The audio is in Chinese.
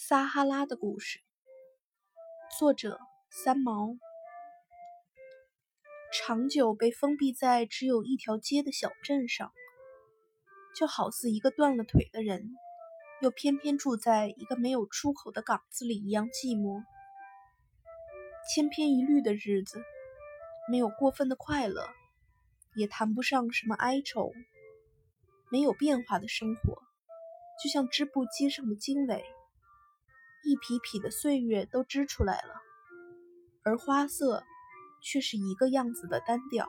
撒哈拉的故事，作者三毛。长久被封闭在只有一条街的小镇上，就好似一个断了腿的人，又偏偏住在一个没有出口的港子里一样寂寞。千篇一律的日子，没有过分的快乐，也谈不上什么哀愁，没有变化的生活，就像织布机上的经纬。一匹匹的岁月都织出来了，而花色却是一个样子的单调。